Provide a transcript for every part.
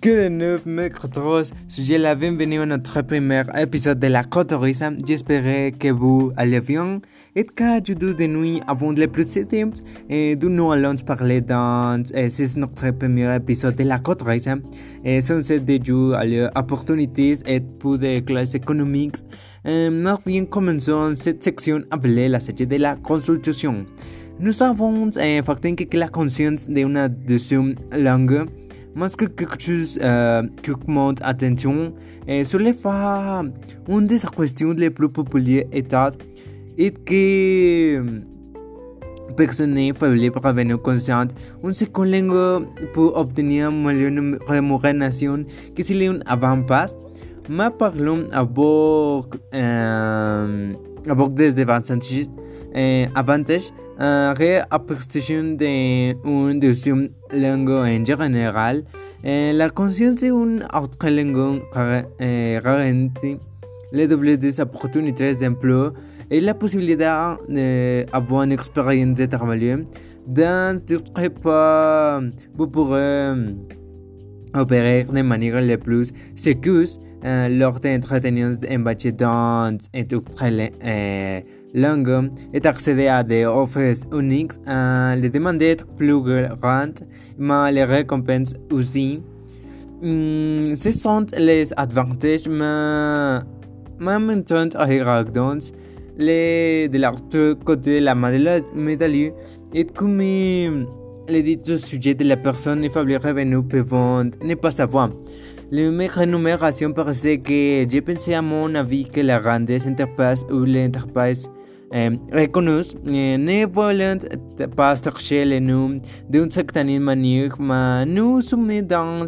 Que de neuf nosotros, soy la bienvenue à notre premier épisode de la Cotorisa. J'espère que vous allez bien et que je de nuit avant le. Et nous allons parler dans c'est notre premier épisode de la Cotorisa. Et sans de jours à l'opportunité et pour des classes économiques. Nous bien commençons cette section appelée la section de la consultation. Nous avons fait que la conscience d'une deuxième langue más que quelque chose euh, qui augmente attention et soulève une des questions les plus populaires état et que personne n'est faible pour revenir consciente une seconde langue pour obtenir une rémunération que si l'on avant-passe mais parlons avec, euh, des euh, avantages reapreciación de un deuxième langue en général, eh, la conscience d'une autre langue garantit les doubles des opportunités d'emploi et la possibilité d'avoir une expérience de travail. Dans d'autres pas vous pourrez opérer de manière la plus sécure euh, lors d'entretenir en dans et d'autres langue et accéder à des offres uniques, euh, les demandes d'être plus grandes, mais les récompenses aussi. Mm, ce sont les avantages, mais, maintenant, regardons les de l'autre côté la médaille et comme les dit sujet de la personne et faible revenu peuvent ne pas savoir. La rémunération parce que j'ai pensé à mon avis que la grande entreprise ou l'entreprise reconnus ne volen pas le nom d'une certaine manière, mais nous sommes dans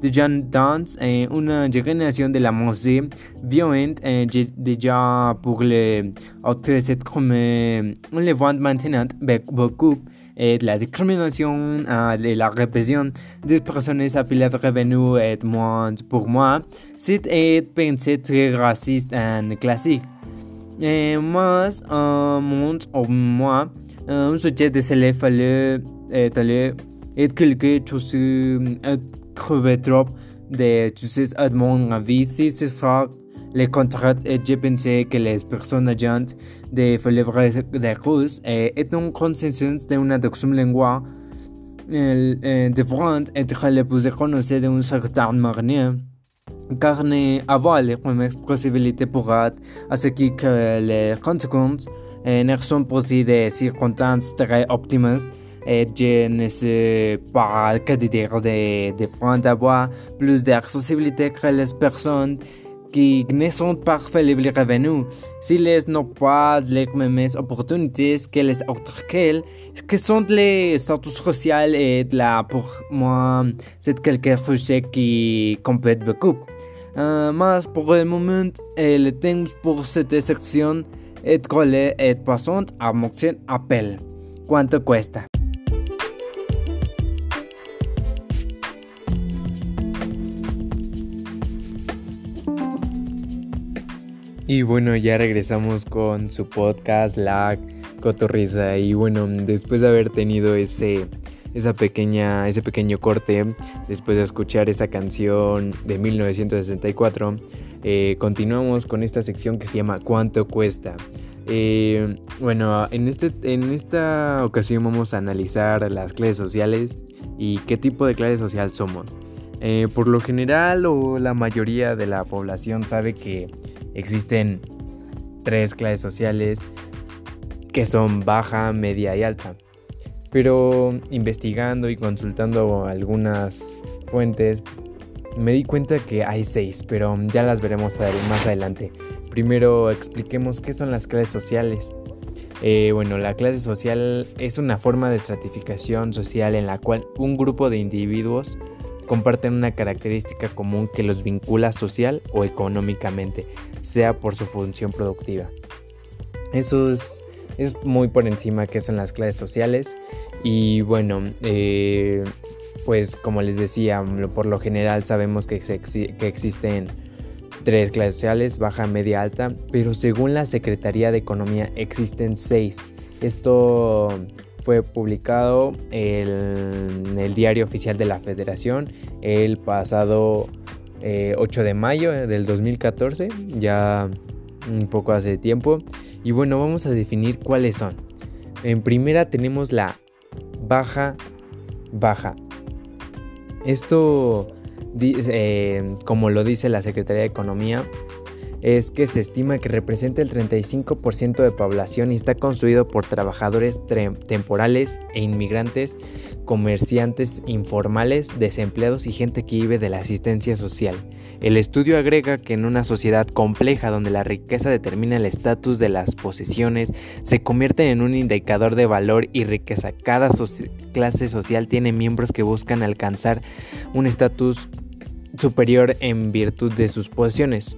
déjà dans une génération de la musique violente déjà pour les autres c'est comme on le voit maintenant beaucoup et la discrimination et la répression des personnes à faible revenu et moins pour moi. C'est une pensée très raciste et classique mas mont ou moi suje de se le fale tale et quelque chose euh, crevé trop de tu sais à mon avis. Si c'est ça les contrats et j'ai pensé que les personnes agentes de Felevre de Cruz est un consensus de una doxum lengua de France les plus de un certain manière carne avale comme possibilité pour à ce qui que les conséquences ne sont pas des circonstances très optimistes. Et je ne sais pas que dire de, de d'avoir plus d'accessibilité que les personnes qui ne sont pas faibles revenus, s'ils n'ont pas les mêmes opportunités que les autres qu'elles, que sont les statuts sociaux et là pour moi c'est quelque chose qui compte beaucoup. Uh, mais pour le moment, le temps pour cette section est collé et passant à mon appel. ¿Cuánto cuesta? Y bueno, ya regresamos con su podcast La Cotorrisa. Y bueno, después de haber tenido ese, esa pequeña, ese pequeño corte, después de escuchar esa canción de 1964, eh, continuamos con esta sección que se llama ¿Cuánto cuesta? Eh, bueno, en, este, en esta ocasión vamos a analizar las clases sociales y qué tipo de clase social somos. Eh, por lo general o la mayoría de la población sabe que existen tres clases sociales que son baja, media y alta. Pero investigando y consultando algunas fuentes me di cuenta que hay seis, pero ya las veremos más adelante. Primero expliquemos qué son las clases sociales. Eh, bueno, la clase social es una forma de estratificación social en la cual un grupo de individuos comparten una característica común que los vincula social o económicamente, sea por su función productiva. Eso es, muy por encima que son las clases sociales y bueno, eh, pues como les decía, por lo general sabemos que, que existen tres clases sociales, baja, media, alta, pero según la Secretaría de Economía existen seis. Esto fue publicado en el diario oficial de la federación el pasado 8 eh, de mayo del 2014, ya un poco hace tiempo. Y bueno, vamos a definir cuáles son. En primera tenemos la baja baja. Esto, eh, como lo dice la Secretaría de Economía, es que se estima que representa el 35% de población y está construido por trabajadores temporales e inmigrantes, comerciantes informales, desempleados y gente que vive de la asistencia social. El estudio agrega que en una sociedad compleja donde la riqueza determina el estatus de las posesiones, se convierte en un indicador de valor y riqueza. Cada clase social tiene miembros que buscan alcanzar un estatus superior en virtud de sus posesiones.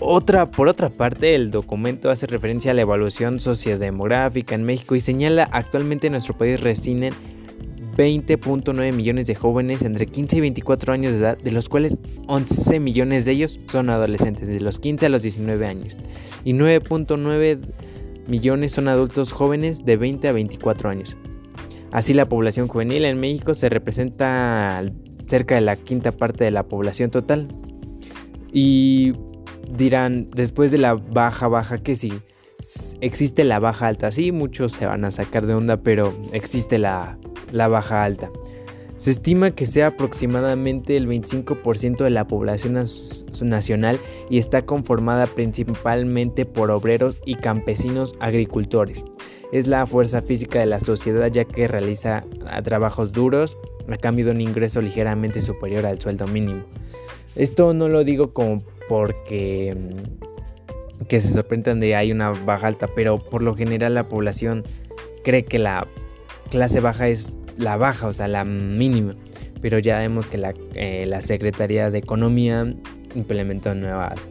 Otra, por otra parte, el documento hace referencia a la evaluación sociodemográfica en México y señala actualmente en nuestro país residen 20.9 millones de jóvenes entre 15 y 24 años de edad, de los cuales 11 millones de ellos son adolescentes, de los 15 a los 19 años, y 9.9 millones son adultos jóvenes de 20 a 24 años. Así la población juvenil en México se representa cerca de la quinta parte de la población total. Y dirán, después de la baja, baja, que sí, existe la baja alta. Sí, muchos se van a sacar de onda, pero existe la, la baja alta. Se estima que sea aproximadamente el 25% de la población nacional y está conformada principalmente por obreros y campesinos agricultores. Es la fuerza física de la sociedad ya que realiza trabajos duros a cambio de un ingreso ligeramente superior al sueldo mínimo. Esto no lo digo como porque mm, que se sorprendan de hay una baja alta, pero por lo general la población cree que la clase baja es la baja, o sea, la mínima. Pero ya vemos que la, eh, Secretaría de Economía implementó nuevas,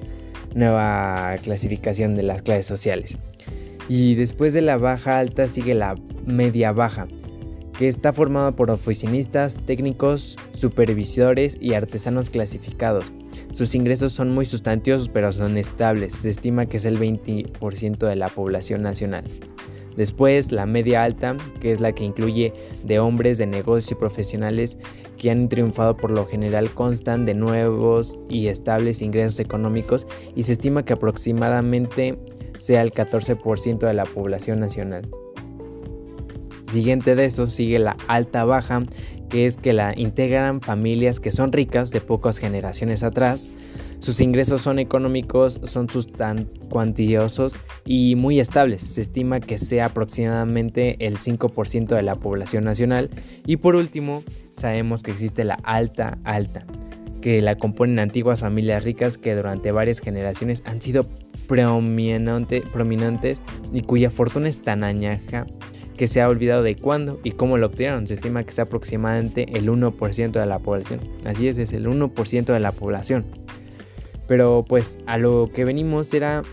nueva clasificación de las clases sociales. Y después de la baja alta sigue la media baja, que está formada por oficinistas, técnicos, supervisores y artesanos clasificados. Sus ingresos son muy sustanciosos pero son estables, se estima que es el 20% de la población nacional. Después, la media alta, que es la que incluye de hombres de negocios y profesionales que han triunfado por lo general constan de nuevos y estables ingresos económicos y se estima que aproximadamente sea el 14% de la población nacional. Siguiente de eso sigue la alta baja, que es que la integran familias que son ricas de pocas generaciones atrás. Sus ingresos son económicos, son tan cuantiosos y muy estables. Se estima que sea aproximadamente el 5% de la población nacional. Y por último, sabemos que existe la alta alta, que la componen antiguas familias ricas que durante varias generaciones han sido prominentes y cuya fortuna es tan añaja que se ha olvidado de cuándo y cómo lo obtuvieron. Se estima que es aproximadamente el 1% de la población. Así es, es el 1% de la población. Pero pues a lo que venimos era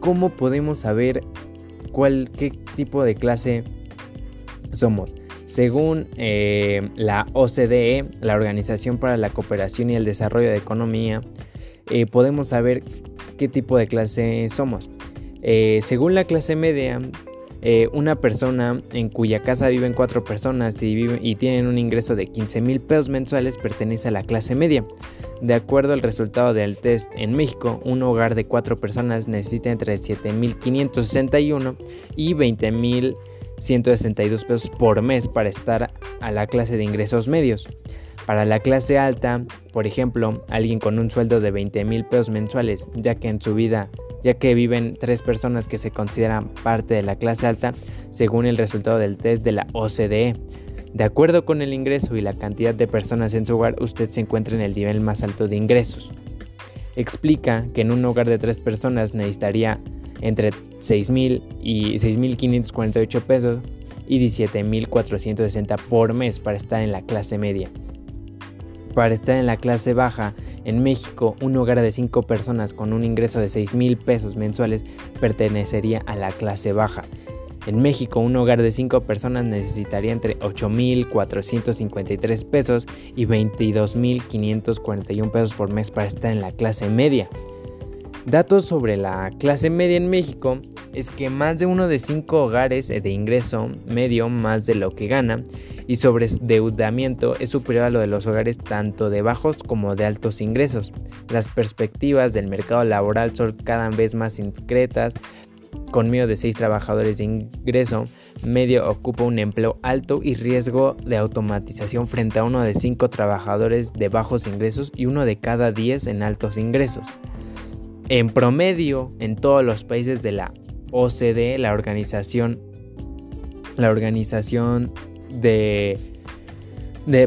cómo podemos saber cuál, qué tipo de clase somos. Según eh, la OCDE, la Organización para la Cooperación y el Desarrollo de Economía, eh, podemos saber qué tipo de clase somos. Eh, según la clase media, eh, una persona en cuya casa viven cuatro personas y, viven, y tienen un ingreso de 15 mil pesos mensuales pertenece a la clase media. De acuerdo al resultado del test en México, un hogar de cuatro personas necesita entre 7.561 y 20.162 pesos por mes para estar a la clase de ingresos medios. Para la clase alta, por ejemplo, alguien con un sueldo de 20 mil pesos mensuales, ya que en su vida ya que viven tres personas que se consideran parte de la clase alta según el resultado del test de la OCDE. De acuerdo con el ingreso y la cantidad de personas en su hogar, usted se encuentra en el nivel más alto de ingresos. Explica que en un hogar de tres personas necesitaría entre 6.000 y 6.548 pesos y 17.460 por mes para estar en la clase media. Para estar en la clase baja, en México, un hogar de 5 personas con un ingreso de 6 mil pesos mensuales pertenecería a la clase baja. En México, un hogar de 5 personas necesitaría entre 8.453 pesos y 22.541 pesos por mes para estar en la clase media. Datos sobre la clase media en México es que más de uno de cinco hogares de ingreso medio más de lo que gana y sobre endeudamiento es superior a lo de los hogares tanto de bajos como de altos ingresos. Las perspectivas del mercado laboral son cada vez más incretas. Con medio de 6 trabajadores de ingreso medio ocupa un empleo alto y riesgo de automatización frente a uno de 5 trabajadores de bajos ingresos y uno de cada 10 en altos ingresos. En promedio, en todos los países de la OCDE, la organización, la organización de,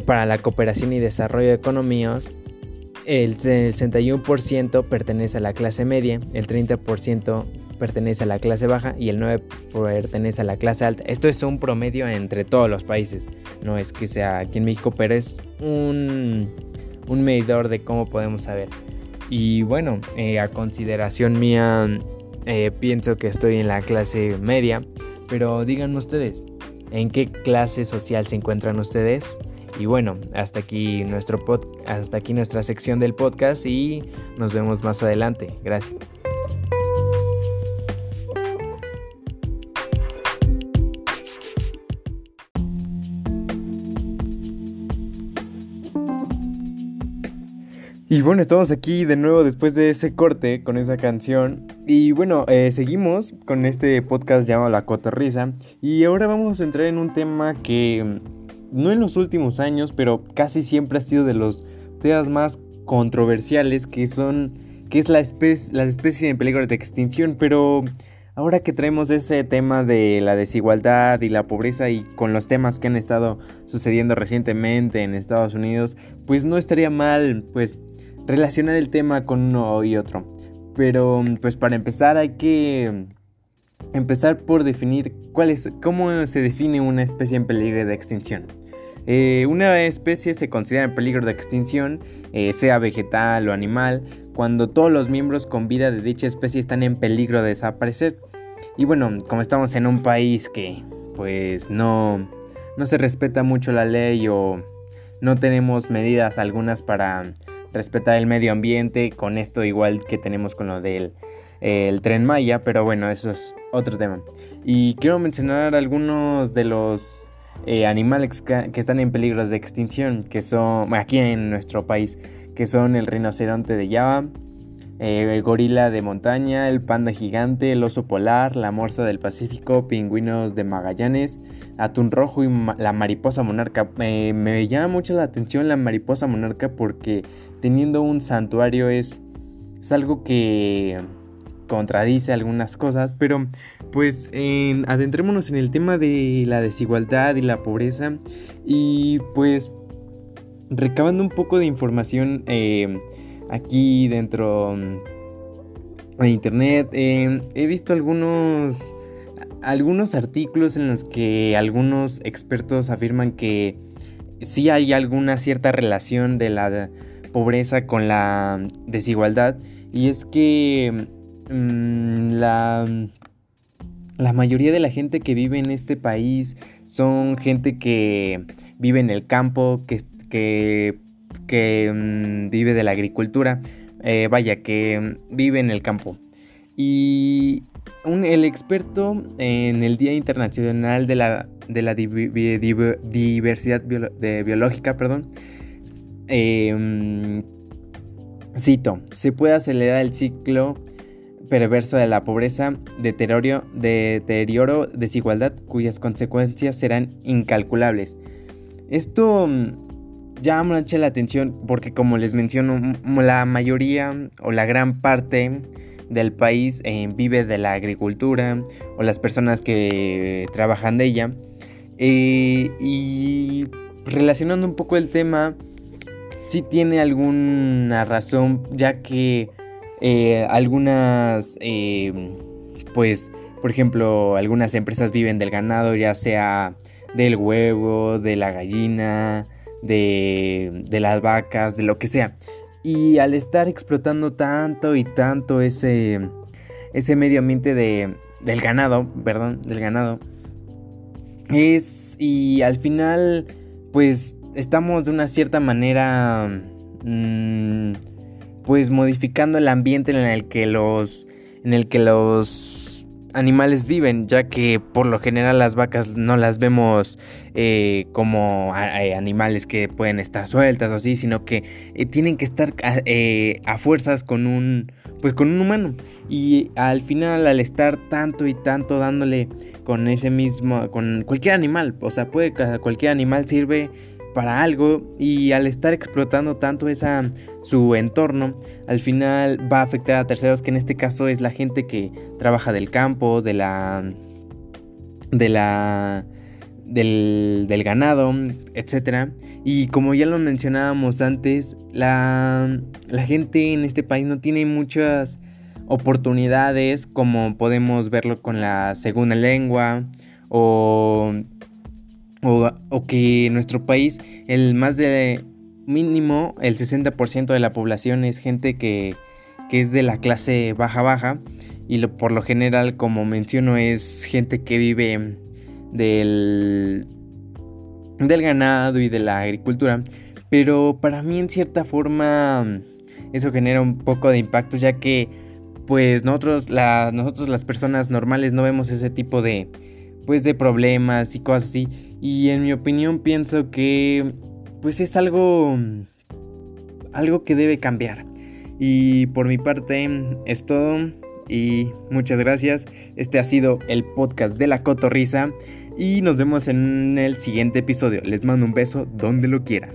para la cooperación y desarrollo de economías, el 61% pertenece a la clase media, el 30% pertenece a la clase baja y el 9% pertenece a la clase alta. Esto es un promedio entre todos los países. No es que sea aquí en México, pero es un, un medidor de cómo podemos saber. Y bueno, eh, a consideración mía, eh, pienso que estoy en la clase media. Pero díganme ustedes, en qué clase social se encuentran ustedes. Y bueno, hasta aquí, nuestro pod hasta aquí nuestra sección del podcast y nos vemos más adelante. Gracias. Y bueno, estamos aquí de nuevo después de ese corte con esa canción. Y bueno, eh, seguimos con este podcast llamado La Cotorrisa. Y ahora vamos a entrar en un tema que mm, no en los últimos años, pero casi siempre ha sido de los temas más controversiales, que son, que es la especie, la especie en peligro de extinción. Pero ahora que traemos ese tema de la desigualdad y la pobreza y con los temas que han estado sucediendo recientemente en Estados Unidos, pues no estaría mal, pues relacionar el tema con uno y otro. Pero pues para empezar hay que empezar por definir cuál es, cómo se define una especie en peligro de extinción. Eh, una especie se considera en peligro de extinción, eh, sea vegetal o animal, cuando todos los miembros con vida de dicha especie están en peligro de desaparecer. Y bueno, como estamos en un país que pues no, no se respeta mucho la ley o no tenemos medidas algunas para respetar el medio ambiente, con esto igual que tenemos con lo del el tren Maya, pero bueno, eso es otro tema. Y quiero mencionar algunos de los eh, animales que, están en peligro de extinción, que son aquí en nuestro país, que son el rinoceronte de Java, eh, el gorila de montaña, el panda gigante, el oso polar, la morsa del Pacífico, pingüinos de Magallanes, atún rojo y la mariposa monarca. Eh, me llama mucho la atención la mariposa monarca porque teniendo un santuario es, algo que contradice algunas cosas, pero pues adentrémonos en el tema de la desigualdad y la pobreza y pues recabando un poco de información eh, aquí dentro de internet eh, he visto algunos algunos artículos en los que algunos expertos afirman que sí hay alguna cierta relación de la pobreza con la desigualdad y es que mm, la, la mayoría de la gente que vive en este país son gente que vive en el campo, que, que, mm, vive de la agricultura, eh, vaya, que vive en el campo. Y el experto en el Día Internacional de la, de la Diversidad Biológica, perdón, Em, cito, se puede acelerar el ciclo perverso de la pobreza, deterioro, deterioro, desigualdad, cuyas consecuencias serán incalculables. Esto mm, llama mucho la atención porque como les menciono, la mayoría o la gran parte del país eh, vive de la agricultura o las personas que trabajan de ella. Eh, y relacionando un poco el tema, sí tiene alguna razón, ya que eh, algunas, eh, pues, por ejemplo, algunas empresas viven del ganado, ya sea del huevo, de la gallina, de, de las vacas, de lo que sea. Y al estar explotando tanto y tanto ese, ese medio ambiente de, del ganado, perdón, del ganado, es, y al final, pues estamos de una cierta manera, mm, pues modificando el ambiente en el que los en el que los animales viven, ya que por lo general las vacas no las vemos eh, como animales que pueden estar sueltas o así, sino que eh, tienen que estar eh, a fuerzas con un pues con un humano. Y al final al estar tanto y tanto dándole con ese mismo con cualquier animal, o sea, puede cualquier animal sirve para algo y al estar explotando tanto esa su entorno, al final va a afectar a terceros, que en este caso es la gente que trabaja del campo, de la de la del, del ganado, etcétera. Y como ya lo mencionábamos antes, la, la gente en este país no tiene muchas oportunidades como podemos verlo con la segunda lengua o o, que en nuestro país el más de mínimo el 60% de la población es gente que, que es de la clase baja baja. Y lo, por lo general como menciono es gente que vive del del ganado y de la agricultura. Pero para mí en cierta forma eso genera un poco de impacto ya que pues nosotros, la, nosotros las personas normales no vemos ese tipo de pues de problemas y cosas así y en mi opinión pienso que pues es algo algo que debe cambiar. Y por mi parte es todo y muchas gracias. Este ha sido el podcast de la Cotorrisa y nos vemos en el siguiente episodio. Les mando un beso donde lo quiera.